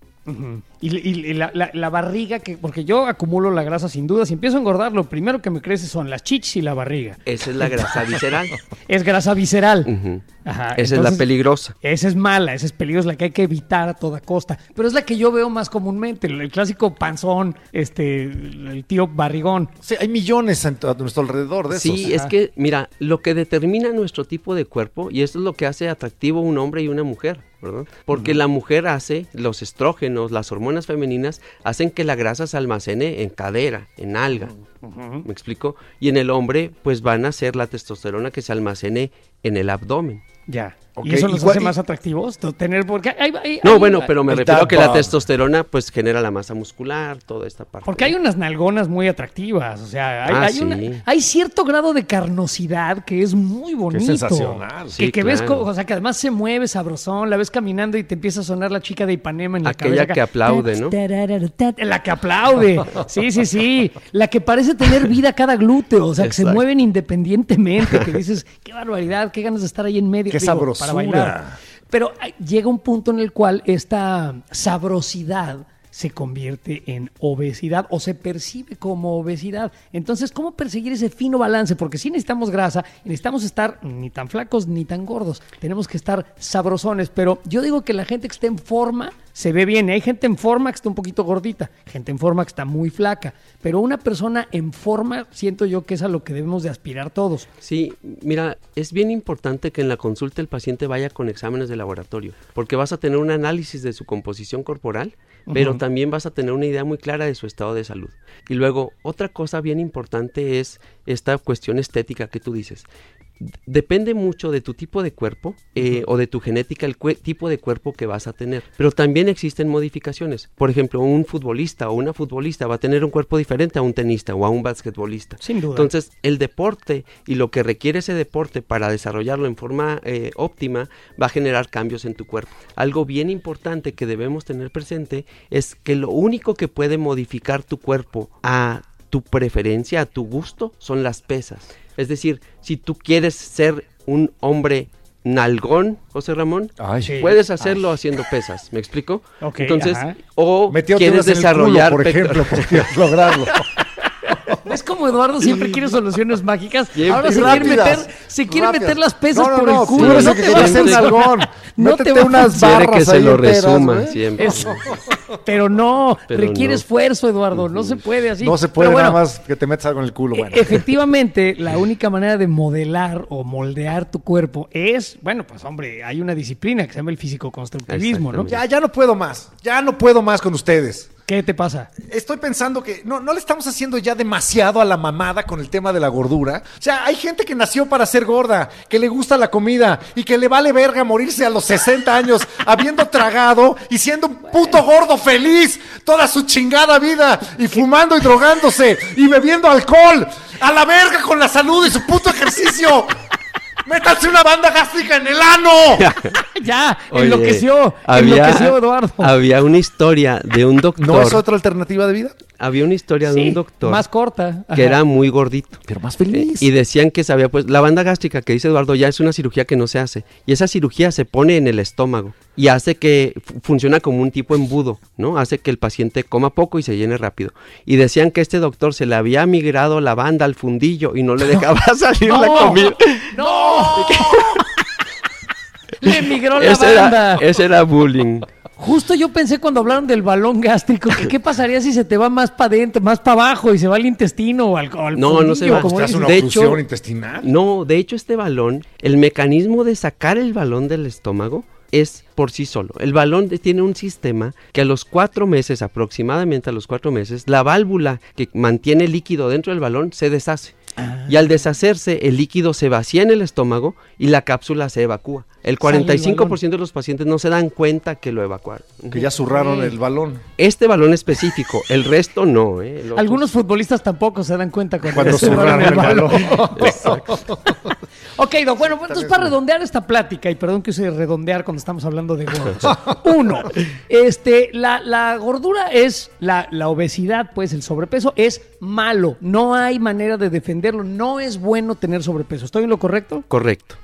Y, y- y la, la- la barriga, que porque yo acumulo la grasa sin duda. Si empiezo a engordar, lo primero que me crece son las chichis y la barriga. Esa es la grasa visceral. Es grasa visceral. Ajá, Esa es la peligrosa. Esa es mala, esa es peligrosa, la que hay que evitar a toda costa. Pero es la que yo veo más comúnmente, el, el clásico panzón, este, el tío barrigón. Sí, hay millones a, a nuestro alrededor de esos. Sí, es que, mira, lo que determina nuestro tipo de cuerpo, y esto es lo que hace atractivo un hombre y una mujer, ¿verdad? Porque la mujer hace, los estrógenos, las hormonas femeninas, hacen que la grasa se almacene en cadera, en alga. ¿Me explico? Y en el hombre, pues van a ser la testosterona que se almacene en el abdomen. Ya. Ok, ¿Y eso ¿y los hace y- más atractivos? Tener, porque hay, hay- No, hay- bueno, pero me refiero a que la testosterona, pues genera la masa muscular, toda esta parte. Porque hay unas nalgonas muy atractivas, o sea, hay, Ah, hay sí. una- hay cierto grado de carnosidad que es muy bonito. sensacional. Que, Sí, que ves, claro. co- o sea, que además se mueve sabrosón, la ves caminando y te empieza a sonar la chica de Ipanema en la Aquella cabeza. que aplaude, ¿no? La que aplaude. Sí, sí, sí. La que parece tener vida cada glúteo, o sea, que se mueven independientemente, que dices, qué barbaridad, qué ganas de estar ahí en medio. Qué sabrosura. Para bailar. Pero llega un punto en el cual esta sabrosidad se convierte en obesidad o se percibe como obesidad. Entonces, ¿cómo perseguir ese fino balance? Porque si necesitamos grasa y necesitamos estar ni tan flacos ni tan gordos. Tenemos que estar sabrosones. Pero yo digo que la gente que está en forma se ve bien. Hay gente en forma que está un poquito gordita, gente en forma que está muy flaca. Pero una persona en forma, siento yo que es a lo que debemos de aspirar todos. Sí, mira, es bien importante que en la consulta el paciente vaya con exámenes de laboratorio, porque vas a tener un análisis de su composición corporal, pero también vas a tener una idea muy clara de su estado de salud. Y luego, otra cosa bien importante es esta cuestión estética que tú dices. Depende mucho de tu tipo de cuerpo eh, o de tu genética, el tipo de cuerpo que vas a tener. Pero también existen modificaciones. Por ejemplo, un futbolista o una futbolista va a tener un cuerpo diferente a un tenista o a un basquetbolista. Sin duda. Entonces, el deporte y lo que requiere ese deporte para desarrollarlo en forma eh, óptima va a generar cambios en tu cuerpo. Algo bien importante que debemos tener presente es que lo único que puede modificar tu cuerpo a tu preferencia, a tu gusto, son las pesas. Es decir, si tú quieres ser un hombre nalgón, José Ramón, Ay, Sí. puedes hacerlo haciendo pesas, ¿me explico? Ok, Entonces, ajá. o quieres desarrollar culo, por ejemplo, podrías lograrlo. Es como Eduardo siempre quiere soluciones mágicas. Ahora Y se quiere, rápidas, meter, se quiere rápidas. meter las pesas No, no, por no, el culo. no te quiere va a nalgón. No te va unas barras que se lo enteras, resuma siempre. Es- pero no, Pero requiere no. esfuerzo, Eduardo. No se puede así. No se puede bueno, nada más que te metas algo en el culo. e- Bueno. Efectivamente, la única manera de modelar o moldear tu cuerpo es, bueno, pues hombre, hay una disciplina que se llama el físico-constructivismo, ¿no? Exactamente. Ya, ya no puedo más. Ya no puedo más con ustedes. ¿Qué te pasa? Estoy pensando que no, no le estamos haciendo ya demasiado a la mamada con el tema de la gordura. O sea, hay gente que nació para ser gorda, que le gusta la comida y que le vale verga morirse a los 60 años habiendo tragado y siendo un puto gordo feliz toda su chingada vida y fumando y drogándose y bebiendo alcohol. A la verga con la salud y su puto ejercicio. Métanse una banda gástrica en el ano. ya, Oye, enloqueció, había, enloqueció Eduardo. Había una historia de un doctor. ¿No es otra alternativa de vida? Había una historia de un doctor más corta. que era muy gordito. Pero más Eh, feliz. y decían que sabía, pues, la banda gástrica que dice Eduardo ya es una cirugía que no se hace. Y esa cirugía se pone en el estómago y hace que fu- funciona como un tipo embudo, ¿no? Hace que el paciente coma poco y se llene rápido. Y decían que este doctor se le había migrado la banda al fundillo y no le dejaba salir la comida. ¡No! Le emigró la Ese banda. era, ese era bullying. Justo yo pensé cuando hablaron del balón gástrico, que qué pasaría si se te va más para adentro, más para abajo y se va al intestino o al, o al No, no se va. como Te hace dices. una de hecho- intestinal. No, de hecho este balón, el mecanismo de sacar el balón del estómago es por sí solo. El balón tiene un sistema que a los cuatro meses, aproximadamente a los cuatro meses, la válvula que mantiene el líquido dentro del balón se deshace. Y al deshacerse, el líquido se vacía en el estómago y la cápsula se evacúa. El Sale el 45% de los pacientes no se dan cuenta que lo evacuaron. Que ya zurraron el balón. Este balón específico, el resto no. ¿eh? Algunos futbolistas tampoco se dan cuenta cuando, Cuando zurraron el balón. Ok, Doc, bueno, pues, entonces para redondear esta plática, y perdón que use redondear cuando estamos hablando de gordos. Uno, este, la, la gordura es, la, la obesidad, pues el sobrepeso es malo. No hay manera de defenderlo. No es bueno tener sobrepeso. ¿Estoy en lo correcto? Correcto.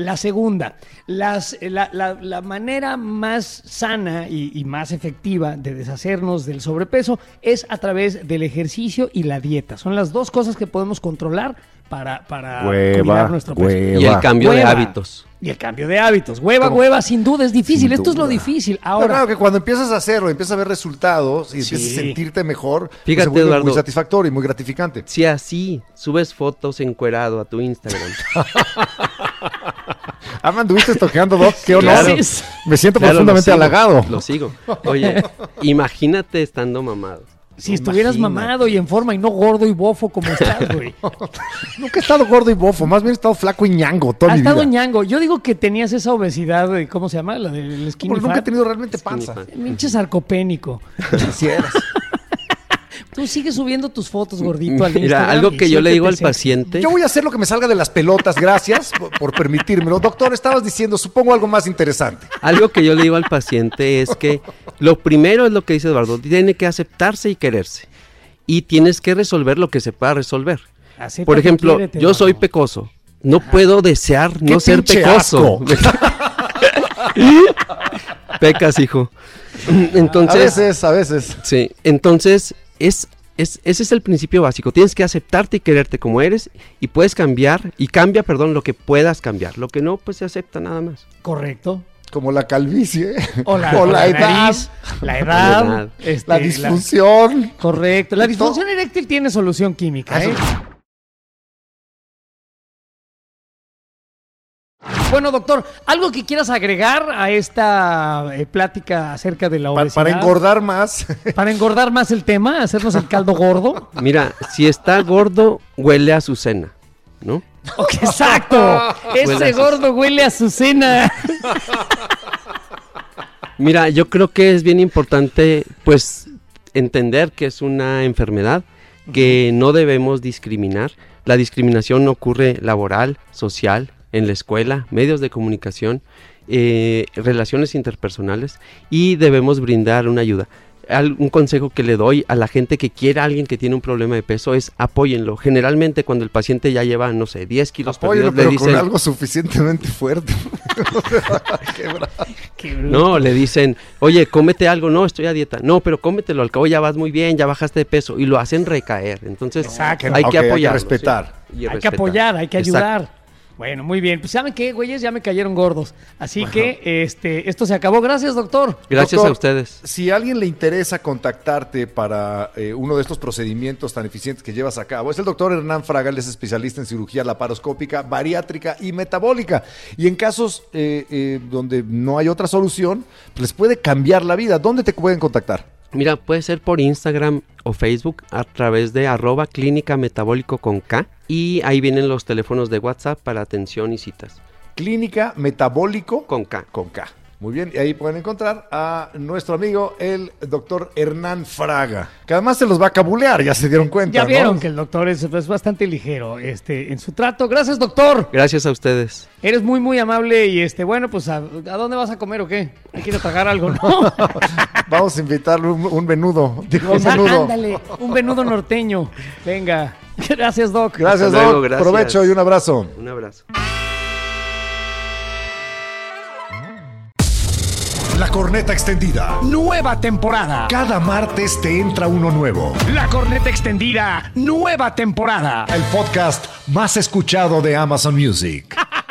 La segunda, las, la, la- la manera más sana y, y más efectiva de deshacernos del sobrepeso es a través del ejercicio y la dieta. Son las dos cosas que podemos controlar para, para Hueva, cuidar nuestro peso. hueva. Y el cambio de hábitos. Y el cambio de hábitos. Hueva, ¿Cómo? hueva, sin duda es difícil. Sin Esto es lo difícil. Pero Ahora, claro que cuando empiezas a hacerlo, empiezas a ver resultados y empiezas a sentirte mejor, pues Fíjate, se Eduardo. muy satisfactorio y muy gratificante. Si así subes fotos encuerado a tu Instagram. Ah, me anduviste toqueando, Doc, qué honor. Claro. Me siento Claro, lo profundamente sigo, halagado. Lo sigo. Oye, imagínate estando mamado. si estuvieras imagínate. mamado y en forma y no gordo y bofo como estás, güey. Nunca he estado gordo y bofo, más bien he estado flaco y ñango toda Ha mi estado vida. ñango. Yo digo que tenías esa obesidad, de- ¿cómo se llama? La del skinny Porque nunca he tenido realmente panza. Pinche sarcopénico. Quisieras. Tú sigues subiendo tus fotos gordito al Mira, Instagram algo que yo le digo al paciente. Yo voy a hacer lo que me salga de las pelotas, gracias por, por permitírmelo. Doctor, estabas diciendo, supongo algo más interesante. Algo que yo le digo al paciente es que lo primero es lo que dice Eduardo, tiene que aceptarse y quererse. Y tienes que resolver lo que se pueda resolver. Acepta Por ejemplo, quiérete, yo soy pecoso. No puedo desear ¡Qué no ser pecoso. Pecas, hijo. A Entonces, veces, a veces. sí, entonces es, es ese es el principio básico. Tienes que aceptarte y quererte como eres y puedes cambiar y cambia, perdón, lo que puedas cambiar. Lo que no, pues se acepta nada más. Correcto. Como la calvicie. O la, o la la edad. nariz, la edad. La edad. este, La disfunción. correcto. La disfunción eréctil tiene solución química. ¿eh? Bueno, doctor, ¿algo que quieras agregar a esta eh, plática acerca de la obesidad? para engordar más. Para engordar más el tema, hacernos el caldo gordo. Mira, si está gordo, huele a azucena, ¿no? Ok, exacto. Ese gordo huele a Azucena. Mira, yo creo que es bien importante, pues, entender que es una enfermedad que no debemos discriminar. La discriminación ocurre laboral, social, en la escuela, medios de comunicación, eh, relaciones interpersonales y debemos brindar una ayuda. Al- un consejo que le doy a la gente que quiera a alguien que tiene un problema de peso es apóyenlo. Generalmente cuando el paciente ya lleva, no sé, 10 kilos Apóyalo, perdidos, pero le con dicen, algo suficientemente fuerte. No, le dicen, oye, cómete algo, no, estoy a dieta. No, pero cómetelo, al cabo ya vas muy bien, ya bajaste de peso y lo hacen recaer. Entonces, Exacto. hay que hay que apoyar. respetar. Hay que apoyar, hay que ayudar. Bueno, muy bien. Pues saben qué, güeyes, ya me cayeron gordos. Así que este, esto se acabó. Gracias, doctor. Gracias Doctor, a ustedes. Si a alguien le interesa contactarte para eh, uno de estos procedimientos tan eficientes que llevas a cabo, es el doctor Hernán Fraga, él es especialista en cirugía laparoscópica, bariátrica y metabólica. Y en casos eh, eh, donde no hay otra solución, les puede cambiar la vida. ¿Dónde te pueden contactar? Mira, puede ser por Instagram o Facebook a través de arroba clínica metabólico con K y ahí vienen los teléfonos de WhatsApp para atención y citas. Clínica Metabólico Con K. con K. Muy bien, y ahí pueden encontrar a nuestro amigo, el doctor Hernán Fraga, que además se los va a cabulear, ya se dieron cuenta. Ya ¿no? vieron que el doctor es, es bastante ligero este, en su trato. Gracias, doctor. Gracias a ustedes. Eres muy, muy amable y este, bueno, pues ¿a, a dónde vas a comer o qué? Hay que tragar algo, ¿no? Vamos a invitarle un, un menudo. Digo, un menudo. ándale, un venudo norteño. Venga. Gracias, Doc. Gracias, Hasta luego, Doc. gracias. Provecho y un abrazo. Un abrazo. La corneta extendida. Nueva temporada. Cada martes te entra uno nuevo. La corneta extendida. Nueva temporada. El podcast más escuchado de Amazon Music.